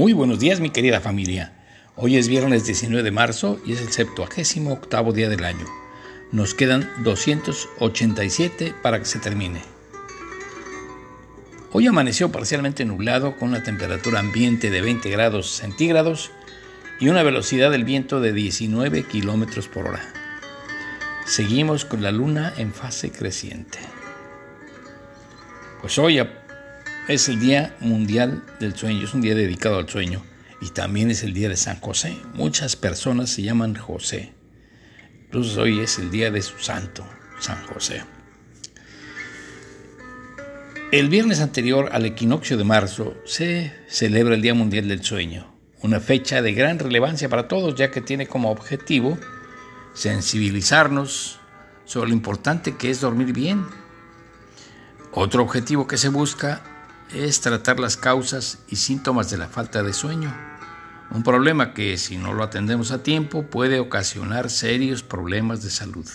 Muy buenos días, mi querida familia. Hoy es viernes 19 de marzo y es el 78 octavo día del año. Nos quedan 287 para que se termine. Hoy amaneció parcialmente nublado con una temperatura ambiente de 20 grados centígrados y una velocidad del viento de 19 kilómetros por hora. Seguimos con la luna en fase creciente. Pues hoy es el Día Mundial del Sueño, es un día dedicado al sueño y también es el Día de San José. Muchas personas se llaman José. Incluso hoy es el día de su santo, San José. El viernes anterior al equinoccio de marzo se celebra el Día Mundial del Sueño, una fecha de gran relevancia para todos ya que tiene como objetivo sensibilizarnos sobre lo importante que es dormir bien. Otro objetivo que se busca es tratar las causas y síntomas de la falta de sueño. Un problema que si no lo atendemos a tiempo puede ocasionar serios problemas de salud.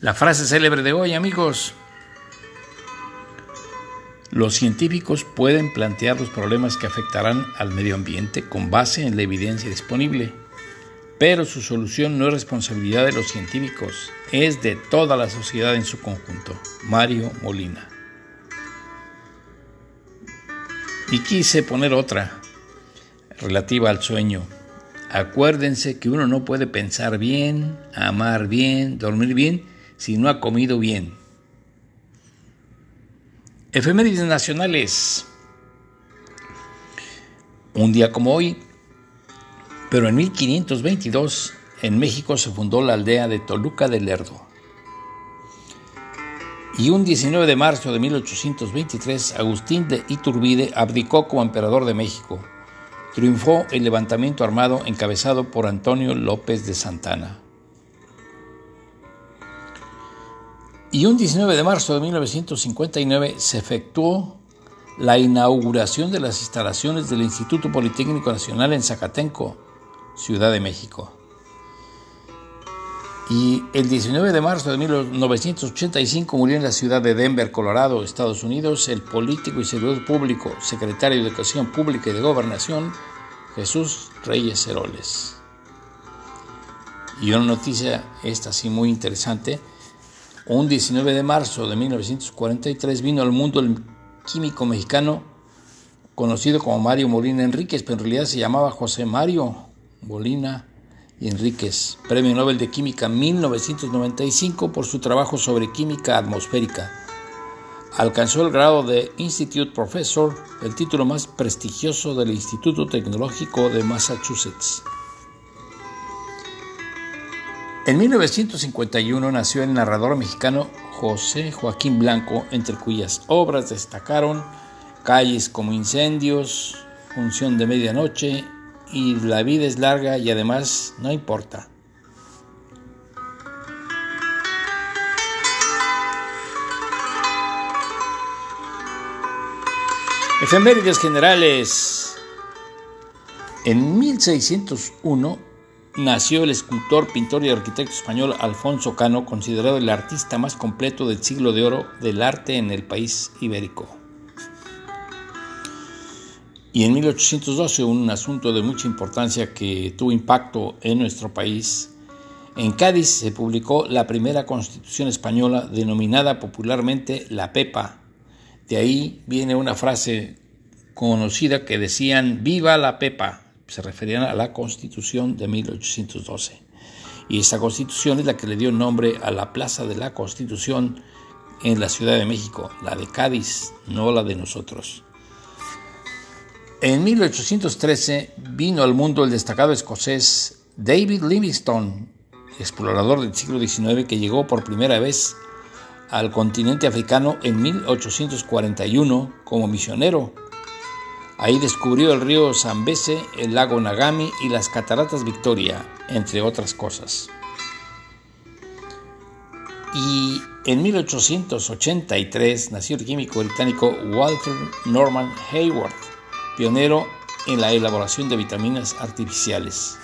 La frase célebre de hoy, amigos. Los científicos pueden plantear los problemas que afectarán al medio ambiente con base en la evidencia disponible, pero su solución no es responsabilidad de los científicos, es de toda la sociedad en su conjunto. Mario Molina. Y quise poner otra relativa al sueño. Acuérdense que uno no puede pensar bien, amar bien, dormir bien si no ha comido bien. Efemérides nacionales. Un día como hoy, pero en 1522, en México se fundó la aldea de Toluca del Lerdo. Y un 19 de marzo de 1823, Agustín de Iturbide abdicó como emperador de México. Triunfó el levantamiento armado encabezado por Antonio López de Santana. Y un 19 de marzo de 1959 se efectuó la inauguración de las instalaciones del Instituto Politécnico Nacional en Zacatenco, Ciudad de México. Y el 19 de marzo de 1985 murió en la ciudad de Denver, Colorado, Estados Unidos, el político y servidor público, secretario de Educación Pública y de Gobernación, Jesús Reyes Heroles. Y una noticia, esta sí muy interesante, un 19 de marzo de 1943 vino al mundo el químico mexicano conocido como Mario Molina Enríquez, pero en realidad se llamaba José Mario Molina Enríquez, Premio Nobel de Química 1995 por su trabajo sobre química atmosférica. Alcanzó el grado de Institute Professor, el título más prestigioso del Instituto Tecnológico de Massachusetts. En 1951 nació el narrador mexicano José Joaquín Blanco, entre cuyas obras destacaron Calles como Incendios, Función de Medianoche y la vida es larga y además no importa. Efemérides generales. En 1601 nació el escultor, pintor y arquitecto español Alfonso Cano, considerado el artista más completo del siglo de oro del arte en el país ibérico. Y en 1812, un asunto de mucha importancia que tuvo impacto en nuestro país, en Cádiz se publicó la primera constitución española denominada popularmente la Pepa. De ahí viene una frase conocida que decían Viva la Pepa. Se referían a la constitución de 1812. Y esa constitución es la que le dio nombre a la Plaza de la Constitución en la Ciudad de México, la de Cádiz, no la de nosotros. En 1813 vino al mundo el destacado escocés David Livingstone, explorador del siglo XIX que llegó por primera vez al continente africano en 1841 como misionero. Ahí descubrió el río Zambeze, el lago Nagami y las cataratas Victoria, entre otras cosas. Y en 1883 nació el químico británico Walter Norman Hayward pionero en la elaboración de vitaminas artificiales.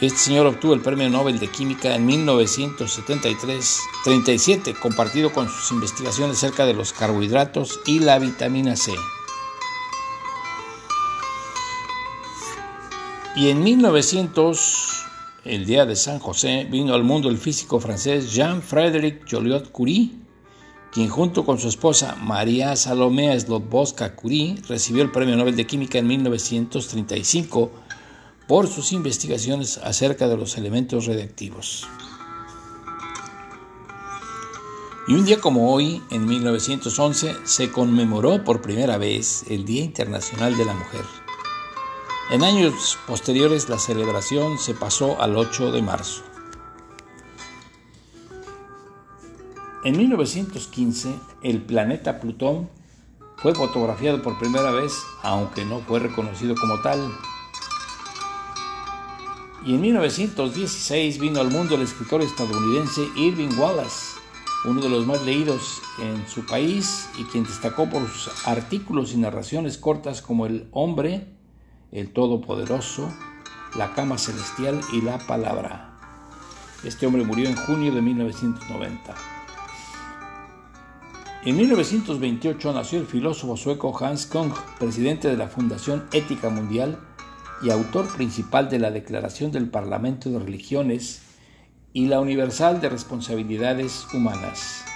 Este señor obtuvo el Premio Nobel de Química en 1973-37, compartido con sus investigaciones acerca de los carbohidratos y la vitamina C. Y en 1900, el día de San José, vino al mundo el físico francés Jean-Frédéric Joliot-Curie, quien junto con su esposa María Salomea Slobodska Curie recibió el Premio Nobel de Química en 1935 por sus investigaciones acerca de los elementos radiactivos. Y un día como hoy, en 1911, se conmemoró por primera vez el Día Internacional de la Mujer. En años posteriores la celebración se pasó al 8 de marzo. En 1915 el planeta Plutón fue fotografiado por primera vez, aunque no fue reconocido como tal. Y en 1916 vino al mundo el escritor estadounidense Irving Wallace, uno de los más leídos en su país y quien destacó por sus artículos y narraciones cortas como El hombre el Todopoderoso, la Cama Celestial y la Palabra. Este hombre murió en junio de 1990. En 1928 nació el filósofo sueco Hans Kung, presidente de la Fundación Ética Mundial y autor principal de la Declaración del Parlamento de Religiones y la Universal de Responsabilidades Humanas.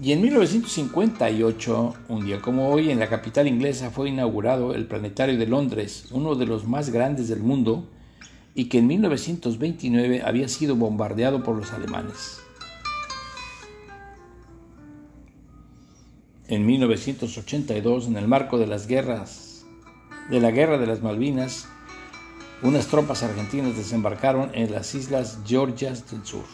Y en 1958, un día como hoy, en la capital inglesa fue inaugurado el Planetario de Londres, uno de los más grandes del mundo, y que en 1929 había sido bombardeado por los alemanes. En 1982, en el marco de las guerras, de la Guerra de las Malvinas, unas tropas argentinas desembarcaron en las islas Georgias del Sur.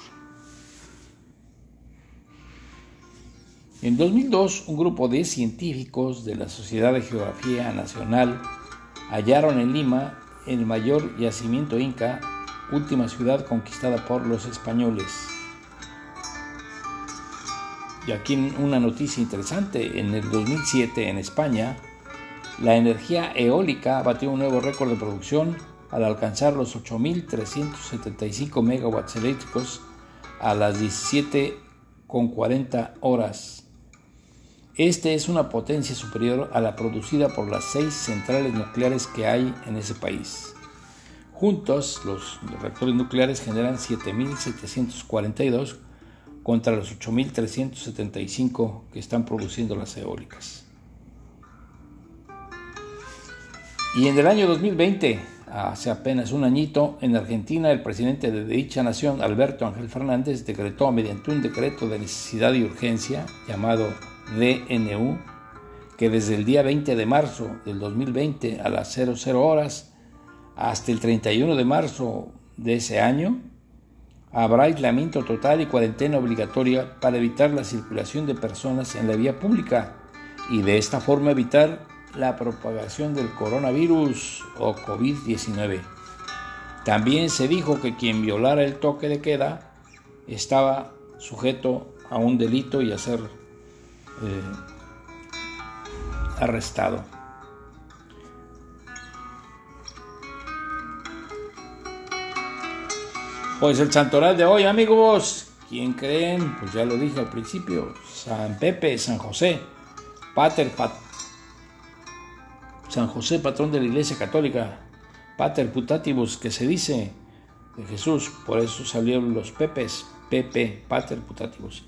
En 2002, un grupo de científicos de la Sociedad de Geografía Nacional hallaron en Lima el mayor yacimiento inca, última ciudad conquistada por los españoles. Y aquí una noticia interesante, en el 2007 en España, la energía eólica batió un nuevo récord de producción al alcanzar los 8.375 megawatts eléctricos a las 17,40 horas este es una potencia superior a la producida por las seis centrales nucleares que hay en ese país. Juntos, los reactores nucleares generan 7.742 contra los 8.375 que están produciendo las eólicas. Y en el año 2020, hace apenas un añito, en Argentina el presidente de dicha nación, Alberto Ángel Fernández, decretó mediante un decreto de necesidad y urgencia llamado DNU, que desde el día 20 de marzo del 2020 a las 00 horas hasta el 31 de marzo de ese año, habrá aislamiento total y cuarentena obligatoria para evitar la circulación de personas en la vía pública y de esta forma evitar la propagación del coronavirus o COVID-19. También se dijo que quien violara el toque de queda estaba sujeto a un delito y a ser eh, arrestado. Pues el santoral de hoy, amigos, ¿quién creen? Pues ya lo dije al principio, San Pepe, San José, Pater, San José, patrón de la Iglesia Católica, Pater Putativus, que se dice de Jesús, por eso salieron los Pepes, Pepe, Pater Putativus.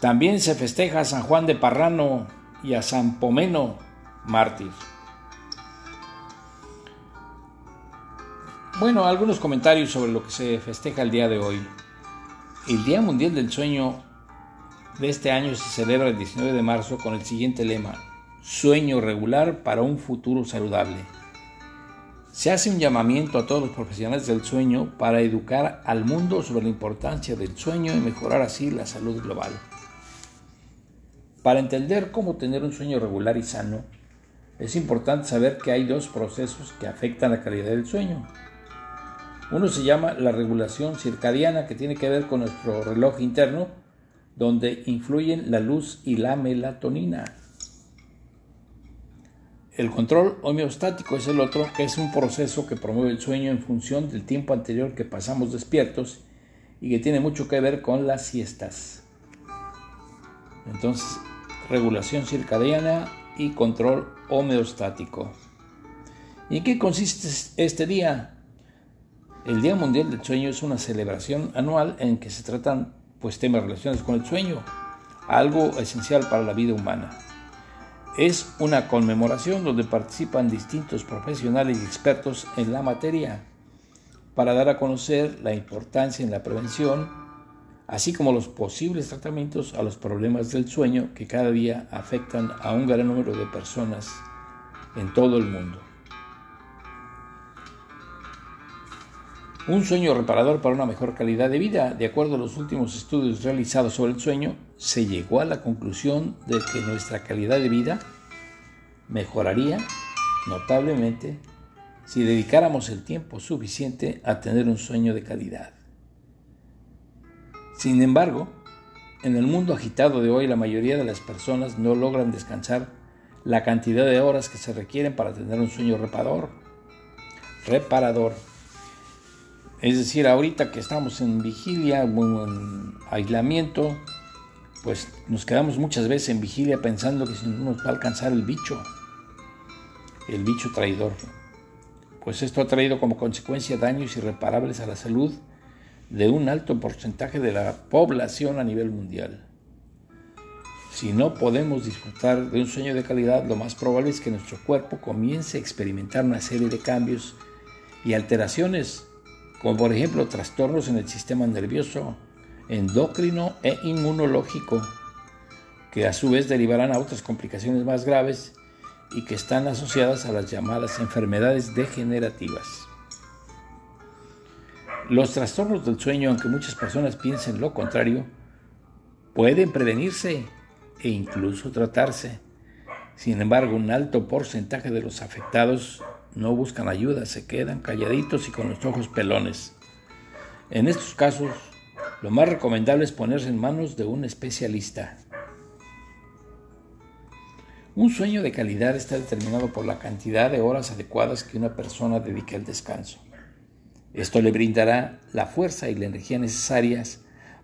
También se festeja a San Juan de Parrano y a San Pomeno, mártir. Bueno, algunos comentarios sobre lo que se festeja el día de hoy. El Día Mundial del Sueño de este año se celebra el 19 de marzo con el siguiente lema, Sueño regular para un futuro saludable. Se hace un llamamiento a todos los profesionales del sueño para educar al mundo sobre la importancia del sueño y mejorar así la salud global. Para entender cómo tener un sueño regular y sano, es importante saber que hay dos procesos que afectan la calidad del sueño. Uno se llama la regulación circadiana, que tiene que ver con nuestro reloj interno, donde influyen la luz y la melatonina. El control homeostático es el otro, que es un proceso que promueve el sueño en función del tiempo anterior que pasamos despiertos y que tiene mucho que ver con las siestas. Entonces, regulación circadiana y control homeostático. ¿Y en qué consiste este día? El Día Mundial del Sueño es una celebración anual en que se tratan pues, temas relacionados con el sueño, algo esencial para la vida humana. Es una conmemoración donde participan distintos profesionales y expertos en la materia para dar a conocer la importancia en la prevención, así como los posibles tratamientos a los problemas del sueño que cada día afectan a un gran número de personas en todo el mundo. Un sueño reparador para una mejor calidad de vida. De acuerdo a los últimos estudios realizados sobre el sueño, se llegó a la conclusión de que nuestra calidad de vida mejoraría notablemente si dedicáramos el tiempo suficiente a tener un sueño de calidad. Sin embargo, en el mundo agitado de hoy la mayoría de las personas no logran descansar la cantidad de horas que se requieren para tener un sueño reparador. Reparador. Es decir, ahorita que estamos en vigilia, en aislamiento, pues nos quedamos muchas veces en vigilia pensando que si no nos va a alcanzar el bicho, el bicho traidor. Pues esto ha traído como consecuencia daños irreparables a la salud de un alto porcentaje de la población a nivel mundial. Si no podemos disfrutar de un sueño de calidad, lo más probable es que nuestro cuerpo comience a experimentar una serie de cambios y alteraciones como por ejemplo trastornos en el sistema nervioso, endocrino e inmunológico, que a su vez derivarán a otras complicaciones más graves y que están asociadas a las llamadas enfermedades degenerativas. Los trastornos del sueño, aunque muchas personas piensen lo contrario, pueden prevenirse e incluso tratarse. Sin embargo, un alto porcentaje de los afectados no buscan ayuda, se quedan calladitos y con los ojos pelones. En estos casos, lo más recomendable es ponerse en manos de un especialista. Un sueño de calidad está determinado por la cantidad de horas adecuadas que una persona dedique al descanso. Esto le brindará la fuerza y la energía necesarias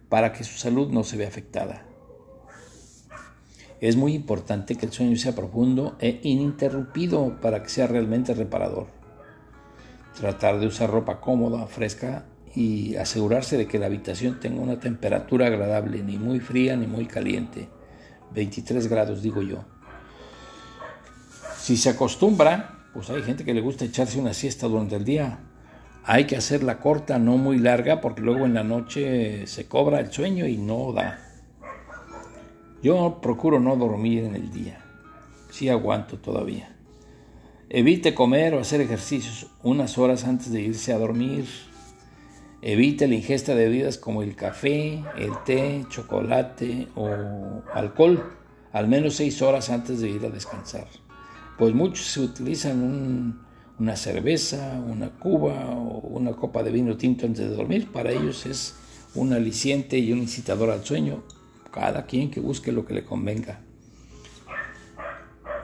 para que su salud no se vea afectada. Es muy importante que el sueño sea profundo e ininterrumpido para que sea realmente reparador. Tratar de usar ropa cómoda, fresca y asegurarse de que la habitación tenga una temperatura agradable, ni muy fría ni muy caliente. 23 grados digo yo. Si se acostumbra, pues hay gente que le gusta echarse una siesta durante el día. Hay que hacerla corta, no muy larga, porque luego en la noche se cobra el sueño y no da. Yo procuro no dormir en el día. Sí aguanto todavía. Evite comer o hacer ejercicios unas horas antes de irse a dormir. Evite la ingesta de bebidas como el café, el té, chocolate o alcohol al menos seis horas antes de ir a descansar. Pues muchos se utilizan una cerveza, una cuba o una copa de vino tinto antes de dormir. Para ellos es un aliciente y un incitador al sueño cada quien que busque lo que le convenga.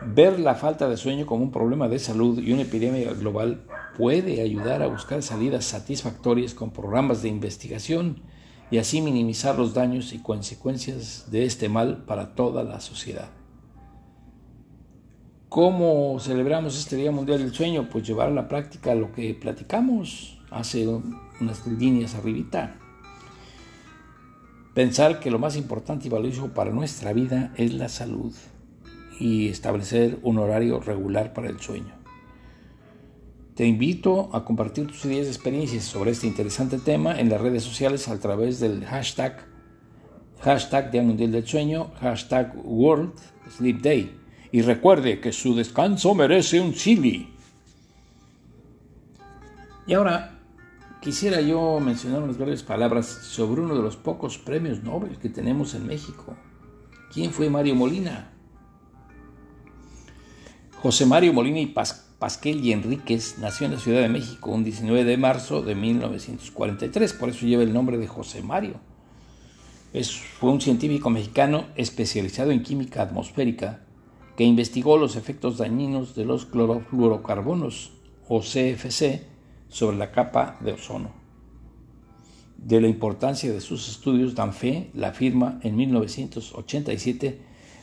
Ver la falta de sueño como un problema de salud y una epidemia global puede ayudar a buscar salidas satisfactorias con programas de investigación y así minimizar los daños y consecuencias de este mal para toda la sociedad. ¿Cómo celebramos este Día Mundial del Sueño? Pues llevar a la práctica lo que platicamos hace unas líneas arribita. Pensar que lo más importante y valioso para nuestra vida es la salud y establecer un horario regular para el sueño. Te invito a compartir tus ideas y experiencias sobre este interesante tema en las redes sociales a través del hashtag, hashtag Día Mundial del Sueño, World Sleep Day. Y recuerde que su descanso merece un chili. Y ahora Quisiera yo mencionar unas breves palabras sobre uno de los pocos premios Nobel que tenemos en México. ¿Quién fue Mario Molina? José Mario Molina y Pasquel y Enríquez nació en la Ciudad de México un 19 de marzo de 1943, por eso lleva el nombre de José Mario. Es, fue un científico mexicano especializado en química atmosférica que investigó los efectos dañinos de los clorofluorocarbonos, o CFC, sobre la capa de ozono. De la importancia de sus estudios dan fe la firma en 1987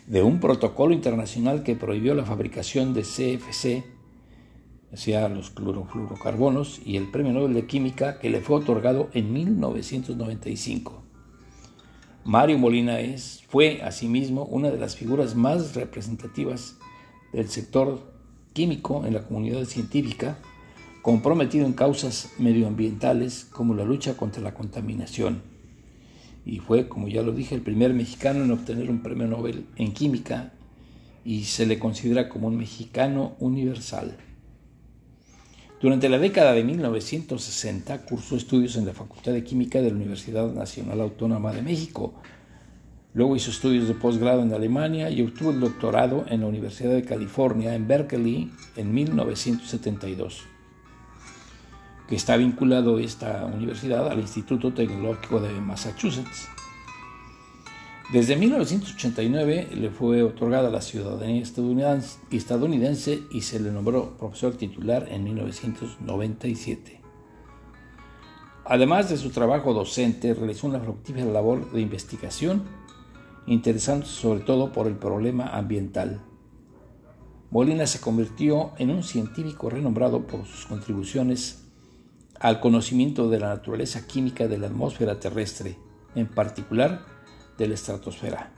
de un protocolo internacional que prohibió la fabricación de CFC, hacia los clorofluorocarbonos y el Premio Nobel de Química que le fue otorgado en 1995. Mario Molina es, fue asimismo una de las figuras más representativas del sector químico en la comunidad científica, comprometido en causas medioambientales como la lucha contra la contaminación. Y fue, como ya lo dije, el primer mexicano en obtener un premio Nobel en química y se le considera como un mexicano universal. Durante la década de 1960 cursó estudios en la Facultad de Química de la Universidad Nacional Autónoma de México. Luego hizo estudios de posgrado en Alemania y obtuvo el doctorado en la Universidad de California en Berkeley en 1972, que está vinculado esta universidad al Instituto Tecnológico de Massachusetts. Desde 1989 le fue otorgada la ciudadanía estadounidense y se le nombró profesor titular en 1997. Además de su trabajo docente, realizó una fructífera labor de investigación, interesándose sobre todo por el problema ambiental. Molina se convirtió en un científico renombrado por sus contribuciones al conocimiento de la naturaleza química de la atmósfera terrestre, en particular de la estratosfera.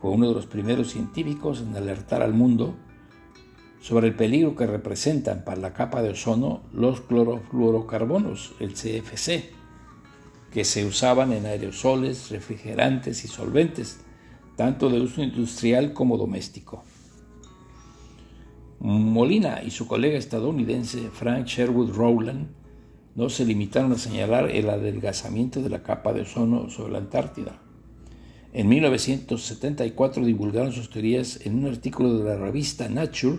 Fue uno de los primeros científicos en alertar al mundo sobre el peligro que representan para la capa de ozono los clorofluorocarbonos, el CFC, que se usaban en aerosoles, refrigerantes y solventes, tanto de uso industrial como doméstico. Molina y su colega estadounidense Frank Sherwood Rowland no se limitaron a señalar el adelgazamiento de la capa de ozono sobre la Antártida. En 1974 divulgaron sus teorías en un artículo de la revista Nature.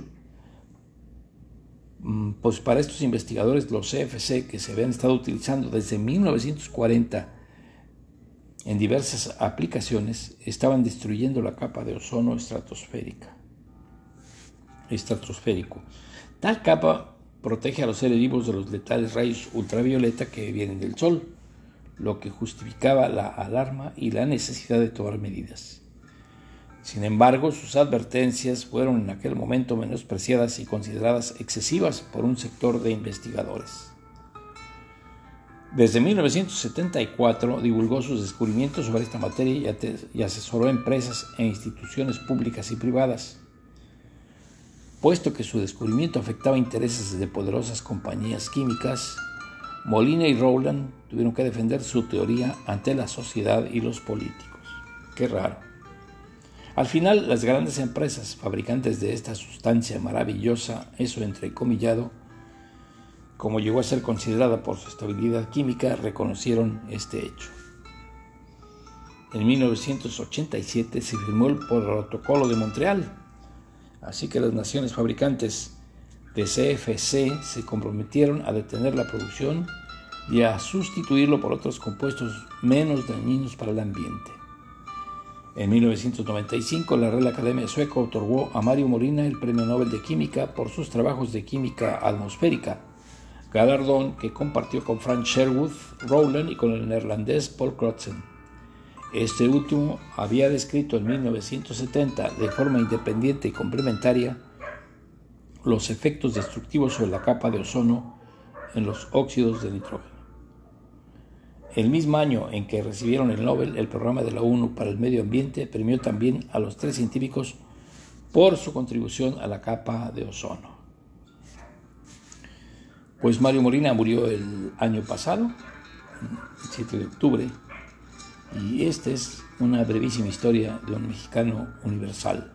Mm, pues para estos investigadores los CFC que se habían estado utilizando desde 1940 en diversas aplicaciones estaban destruyendo la capa de ozono estratosférica. Estratosférico. Tal capa protege a los seres vivos de los letales rayos ultravioleta que vienen del Sol lo que justificaba la alarma y la necesidad de tomar medidas. Sin embargo, sus advertencias fueron en aquel momento menospreciadas y consideradas excesivas por un sector de investigadores. Desde 1974 divulgó sus descubrimientos sobre esta materia y asesoró empresas e instituciones públicas y privadas. Puesto que su descubrimiento afectaba intereses de poderosas compañías químicas, Molina y Rowland tuvieron que defender su teoría ante la sociedad y los políticos. Qué raro. Al final, las grandes empresas fabricantes de esta sustancia maravillosa, eso entrecomillado, como llegó a ser considerada por su estabilidad química, reconocieron este hecho. En 1987 se firmó el Protocolo de Montreal, así que las naciones fabricantes de CFC se comprometieron a detener la producción y a sustituirlo por otros compuestos menos dañinos para el ambiente. En 1995, la Real Academia Sueca otorgó a Mario Molina el Premio Nobel de Química por sus trabajos de química atmosférica, galardón que compartió con Frank Sherwood Rowland y con el neerlandés Paul Crutzen. Este último había descrito en 1970 de forma independiente y complementaria los efectos destructivos sobre la capa de ozono en los óxidos de nitrógeno. El mismo año en que recibieron el Nobel, el programa de la ONU para el Medio Ambiente premió también a los tres científicos por su contribución a la capa de ozono. Pues Mario Molina murió el año pasado, el 7 de octubre, y esta es una brevísima historia de un mexicano universal.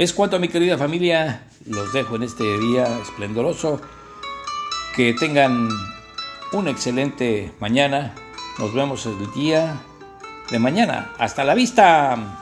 Es cuanto a mi querida familia, los dejo en este día esplendoroso. Que tengan una excelente mañana. Nos vemos el día de mañana. Hasta la vista.